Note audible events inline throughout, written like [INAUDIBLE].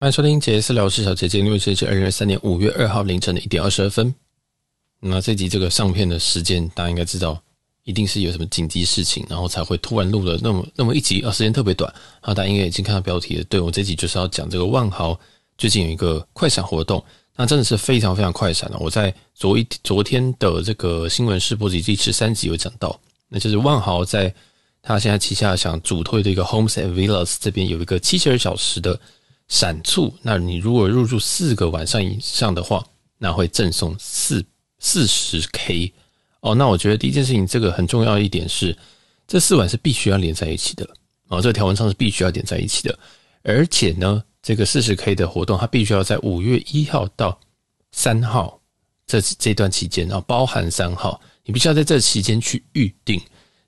欢迎收听杰斯聊事小姐姐，因为这是二零二三年五月二号凌晨的一点二十二分。那这集这个上片的时间，大家应该知道，一定是有什么紧急事情，然后才会突然录了那么那么一集啊，时间特别短。啊，大家应该已经看到标题了。对，我这集就是要讲这个万豪最近有一个快闪活动，那真的是非常非常快闪了。我在昨一昨天的这个新闻试播集第十三集有讲到，那就是万豪在他现在旗下想主推的一个 Homes and Villas 这边有一个七十二小时的。闪促，那你如果入住四个晚上以上的话，那会赠送四四十 K 哦。那我觉得第一件事情，这个很重要一点是，这四晚是必须要连在一起的哦。这条文上是必须要连在一起的，而且呢，这个四十 K 的活动，它必须要在五月一号到三号这这段期间然后，包含三号，你必须要在这期间去预定。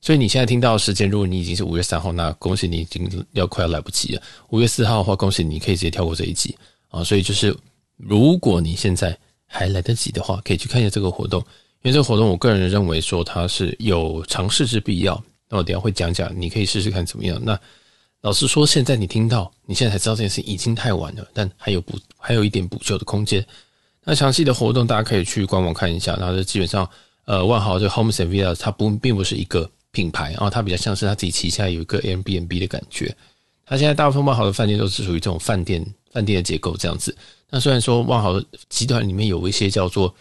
所以你现在听到时间，如果你已经是五月三号，那恭喜你已经要快要来不及了。五月四号的话，恭喜你可以直接跳过这一集啊。所以就是，如果你现在还来得及的话，可以去看一下这个活动，因为这个活动我个人认为说它是有尝试之必要。那我等下会讲讲，你可以试试看怎么样。那老实说，现在你听到，你现在才知道这件事已经太晚了，但还有补还有一点补救的空间。那详细的活动大家可以去官网看一下。然后就基本上，呃，万豪这个 Homes and Villas 它不并不是一个。品牌，然后它比较像是它自己旗下有一个 Airbnb 的感觉。它现在大部分万豪的饭店都是属于这种饭店饭店的结构这样子。那虽然说万豪集团里面有一些叫做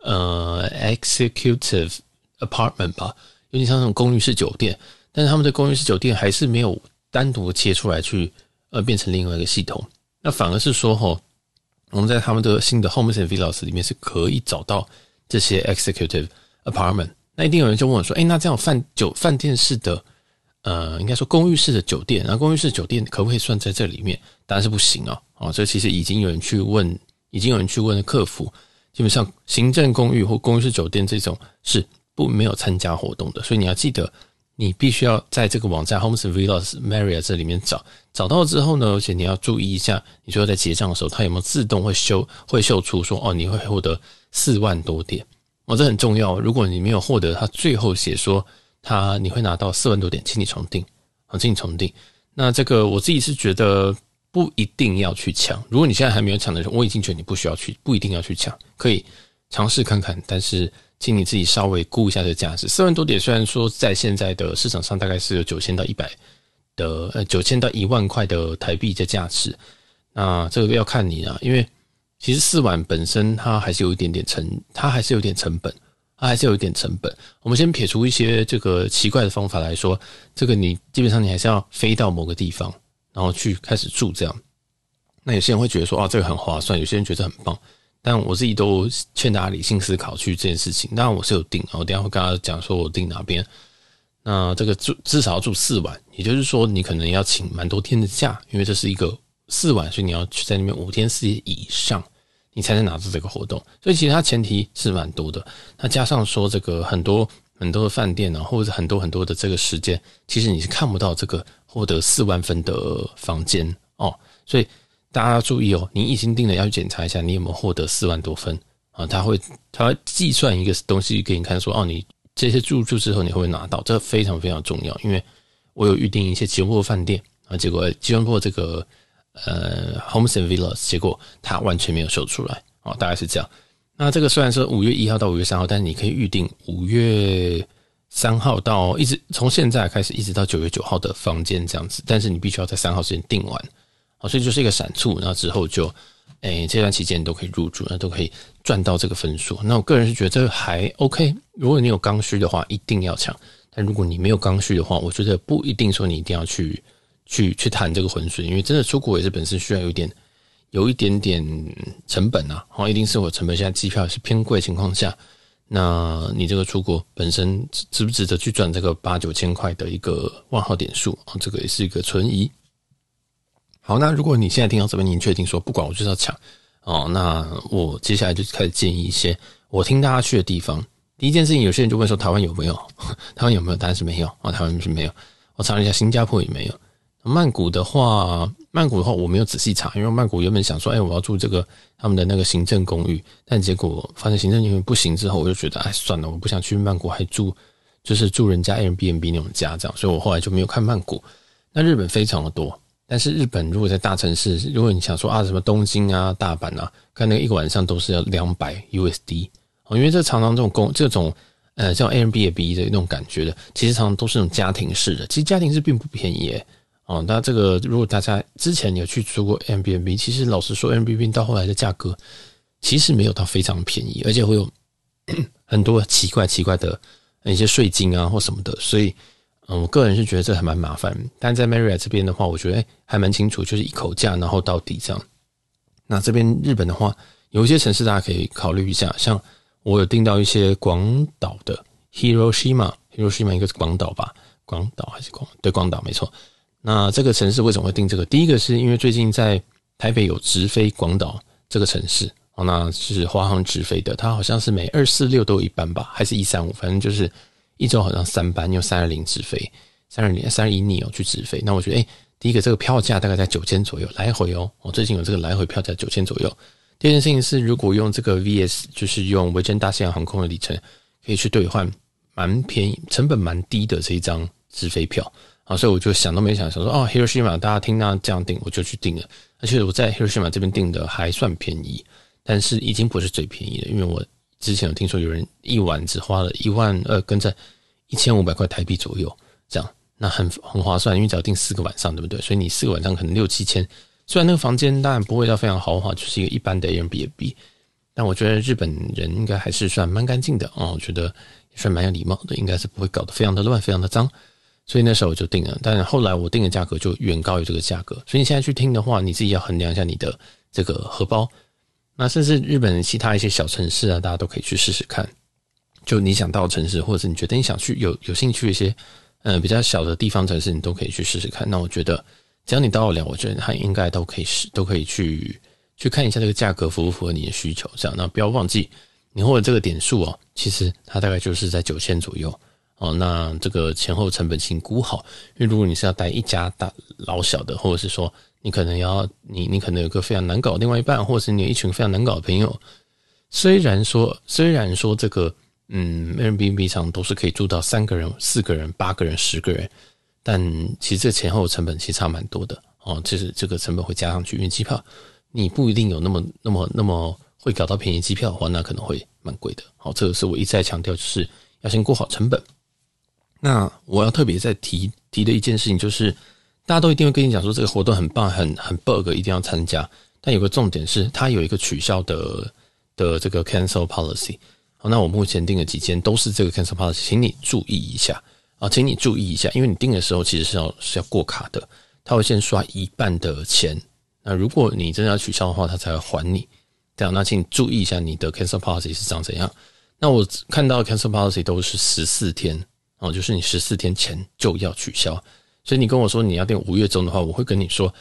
呃 Executive Apartment 吧，有点像那种公寓式酒店，但是他们的公寓式酒店还是没有单独切出来去呃变成另外一个系统。那反而是说哈，我们在他们的新的 Homes and Villas 里面是可以找到这些 Executive Apartment。那一定有人就问我说：“哎，那这样饭酒饭店式的，呃，应该说公寓式的酒店，然后公寓式酒店可不可以算在这里面？当然是不行哦。哦，这其实已经有人去问，已经有人去问了客服，基本上行政公寓或公寓式酒店这种是不没有参加活动的。所以你要记得，你必须要在这个网站 Homes Villas Marriott 这里面找，找到之后呢，而且你要注意一下，你说在结账的时候，它有没有自动会修会秀出说哦，你会获得四万多点。”哦，这很重要。如果你没有获得他最后写说他你会拿到四万多点，请你重订啊，请你重订。那这个我自己是觉得不一定要去抢。如果你现在还没有抢的人，我已经觉得你不需要去，不一定要去抢，可以尝试看看。但是请你自己稍微估一下这个价值。四万多点虽然说在现在的市场上大概是有九千到一百的呃九千到一万块的台币的价值，那这个要看你啊，因为。其实四晚本身它还是有一点点成，它还是有点成本，它还是有一点成本。我们先撇除一些这个奇怪的方法来说，这个你基本上你还是要飞到某个地方，然后去开始住这样。那有些人会觉得说啊，这个很划算，有些人觉得很棒，但我自己都劝大家理性思考去这件事情。当然我是有定，我等下会跟大家讲说我定哪边。那这个住至少要住四晚，也就是说你可能要请蛮多天的假，因为这是一个四晚，所以你要去在那边五天四夜以上。你才能拿到这个活动，所以其实它前提是蛮多的。那加上说这个很多很多的饭店啊，或者很多很多的这个时间，其实你是看不到这个获得四万分的房间哦。所以大家要注意哦，你已经订了，要去检查一下你有没有获得四万多分啊。他会他计算一个东西给你看，说哦，你这些住住之后你会不会拿到？这非常非常重要，因为我有预订一些吉隆坡饭店啊，结果吉隆坡这个。呃，Homes and Villas，结果它完全没有秀出来哦，大概是这样。那这个虽然说五月一号到五月三号，但是你可以预定五月三号到一直从现在开始一直到九月九号的房间这样子，但是你必须要在三号之前订完，好，所以就是一个闪促，那之后就，诶，这段期间你都可以入住，那都可以赚到这个分数。那我个人是觉得这个还 OK，如果你有刚需的话，一定要抢；但如果你没有刚需的话，我觉得不一定说你一定要去。去去谈这个浑水，因为真的出国也是本身需要有一点有一点点成本啊，好，一定是我成本现在机票是偏贵情况下，那你这个出国本身值不值得去赚这个八九千块的一个万豪点数啊？这个也是一个存疑。好，那如果你现在听到这边，你确定说不管我就是要抢哦，那我接下来就开始建议一些我听大家去的地方。第一件事情，有些人就问说台湾有没有？[LAUGHS] 台湾有没有？答案是没有啊，台湾是没有。我查了一下，新加坡也没有。曼谷的话，曼谷的话我没有仔细查，因为曼谷原本想说，哎，我要住这个他们的那个行政公寓，但结果发现行政公寓不行之后，我就觉得，哎，算了，我不想去曼谷还住，就是住人家 Airbnb 那种家这样，所以我后来就没有看曼谷。那日本非常的多但是日本如果在大城市，如果你想说啊什么东京啊、大阪啊，看那个一个晚上都是要两百 USD 哦，因为这常常这种公这种呃叫 Airbnb 的那种感觉的，其实常常都是那种家庭式的，其实家庭式并不便宜哦。那这个如果大家之前有去租过 M B B，其实老实说，M B B 到后来的价格其实没有到非常便宜，而且会有 [CLEARS THROAT] 很多奇怪奇怪的一些税金啊或什么的，所以。嗯，我个人是觉得这还蛮麻烦，但在 Marriott 这边的话，我觉得还蛮清楚，就是一口价，然后到底这样。那这边日本的话，有一些城市大家可以考虑一下，像我有订到一些广岛的 Hiroshima，Hiroshima 一个是广岛吧，广岛还是广对广岛没错。那这个城市为什么会定这个？第一个是因为最近在台北有直飞广岛这个城市哦，那是华航直飞的，它好像是每二四六都有一班吧，还是一三五，反正就是。一周好像三班，用三二零直飞，三二零三二一 neo 去直飞。那我觉得，哎、第一个这个票价大概在九千左右来回哦。我最近有这个来回票价九千左右。第二件事情是，如果用这个 VS，就是用维珍大西洋航空的里程，可以去兑换蛮便宜、成本蛮低的这一张直飞票所以我就想都没想，想说哦，Hiroshima 大家听到这样订，我就去订了。而且我在 Hiroshima 这边订的还算便宜，但是已经不是最便宜的，因为我。之前有听说有人一晚只花了一万二，跟在一千五百块台币左右，这样那很很划算，因为只要订四个晚上，对不对？所以你四个晚上可能六七千。虽然那个房间当然不会到非常豪华，就是一个一般的 Airbnb，但我觉得日本人应该还是算蛮干净的哦，我觉得也算蛮有礼貌的，应该是不会搞得非常的乱，非常的脏。所以那时候我就定了，但后来我定的价格就远高于这个价格，所以你现在去听的话，你自己要衡量一下你的这个荷包。那甚至日本其他一些小城市啊，大家都可以去试试看。就你想到的城市，或者是你觉得你想去有有兴趣一些，嗯，比较小的地方城市，你都可以去试试看。那我觉得，只要你到得了，我觉得它应该都可以试，都可以去去看一下这个价格符不符合你的需求。这样，那不要忘记你或者这个点数哦，其实它大概就是在九千左右哦。那这个前后成本请估好，因为如果你是要带一家大老小的，或者是说。你可能要你你可能有个非常难搞另外一半，或者是你有一群非常难搞的朋友。虽然说虽然说这个嗯，Airbnb 上都是可以住到三个人、四个人、八个人、十个人，但其实这前后成本其实差蛮多的哦。其实这个成本会加上去，因为机票你不一定有那么那么那么会搞到便宜机票的话，那可能会蛮贵的。好，这个是我一再强调，就是要先顾好成本。那我要特别再提提的一件事情就是。大家都一定会跟你讲说这个活动很棒，很很 bug，一定要参加。但有个重点是，它有一个取消的的这个 cancel policy。好，那我目前订的几间都是这个 cancel policy，请你注意一下啊，请你注意一下，因为你订的时候其实是要是要过卡的，他会先刷一半的钱。那如果你真的要取消的话，他才会还你。这样，那请你注意一下你的 cancel policy 是长怎样。那我看到 cancel policy 都是十四天哦，就是你十四天前就要取消。所以你跟我说你要订五月中的话，我会跟你说，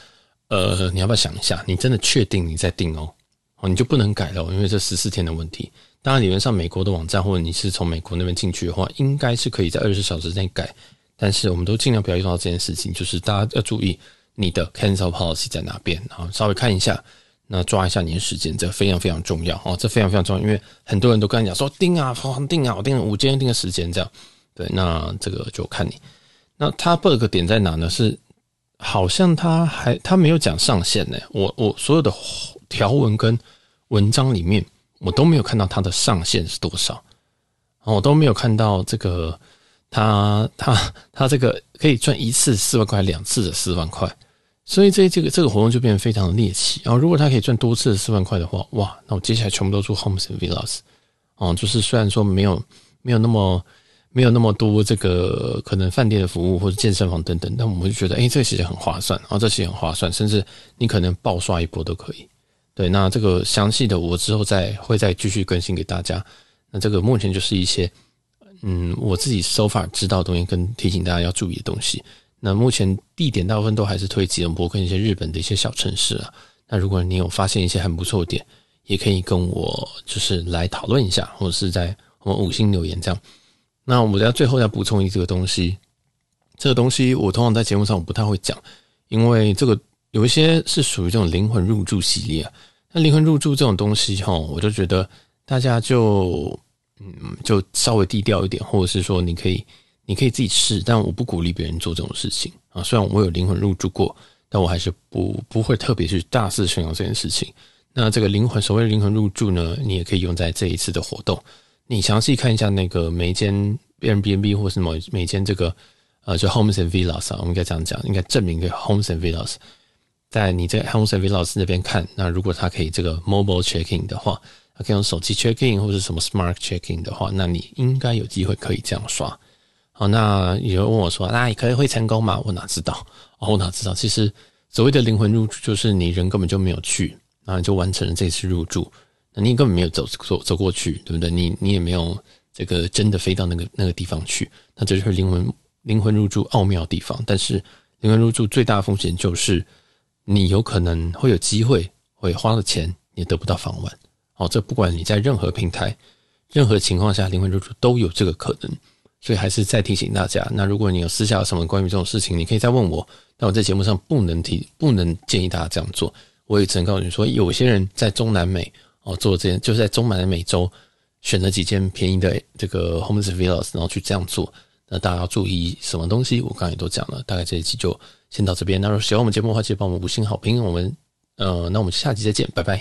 呃，你要不要想一下？你真的确定你再订哦？哦，你就不能改了，因为这十四天的问题。当然，理论上美国的网站或者你是从美国那边进去的话，应该是可以在二十四小时内改。但是我们都尽量不要遇到这件事情，就是大家要注意你的 cancel policy 在哪边啊，稍微看一下，那抓一下你的时间，这非常非常重要哦，这非常非常重要，因为很多人都跟你讲说订啊，疯狂订啊，我订了五间订个时间这样，对，那这个就看你。那它 bug 点在哪呢？是好像它还它没有讲上限呢。我我所有的条文跟文章里面，我都没有看到它的上限是多少，我都没有看到这个它它它这个可以赚一次四万块，两次的四万块，所以这这个这个活动就变得非常的猎奇。然后如果他可以赚多次的四万块的话，哇，那我接下来全部都住 Homes and Villas 哦，就是虽然说没有没有那么。没有那么多这个可能饭店的服务或者健身房等等，但我们就觉得，哎，这其实很划算，然后这其实很划算，甚至你可能爆刷一波都可以。对，那这个详细的我之后再会再继续更新给大家。那这个目前就是一些，嗯，我自己 so far 知道的东西跟提醒大家要注意的东西。那目前地点大部分都还是推吉隆坡跟一些日本的一些小城市啊。那如果你有发现一些很不错的点，也可以跟我就是来讨论一下，或者是在我们五星留言这样。那我们要最后要补充一这个东西，这个东西我通常在节目上我不太会讲，因为这个有一些是属于这种灵魂入住系列啊。那灵魂入住这种东西哈，我就觉得大家就嗯就稍微低调一点，或者是说你可以你可以自己试，但我不鼓励别人做这种事情啊。虽然我有灵魂入住过，但我还是不不会特别去大肆宣扬这件事情。那这个灵魂，所谓的灵魂入住呢，你也可以用在这一次的活动。你详细看一下那个每间 Airbnb 或是某每间这个呃，就 Homes and Villas 啊，我们应该这样讲，应该证明个 Homes and Villas，在你在 Homes and Villas 那边看，那如果它可以这个 Mobile checking 的话，它可以用手机 checking 或者什么 Smart checking 的话，那你应该有机会可以这样刷。好，那有人问我说，那你可以会成功吗？我哪知道？哦，我哪知道？其实所谓的灵魂入住，就是你人根本就没有去。然后你就完成了这次入住，那你根本没有走走走过去，对不对？你你也没有这个真的飞到那个那个地方去，那这就是灵魂灵魂入住奥妙的地方。但是灵魂入住最大的风险就是你有可能会有机会会花了钱也得不到房晚。好，这不管你在任何平台、任何情况下灵魂入住都有这个可能。所以还是再提醒大家，那如果你有私下有什么关于这种事情，你可以再问我。但我在节目上不能提，不能建议大家这样做。我也只能告诉你说，有些人在中南美哦做这件，就是在中南美洲选了几件便宜的这个 homes villas，然后去这样做。那大家要注意什么东西？我刚才也都讲了。大概这一期就先到这边。那如果喜欢我们节目的话，记得帮我们五星好评。我们呃，那我们下期再见，拜拜。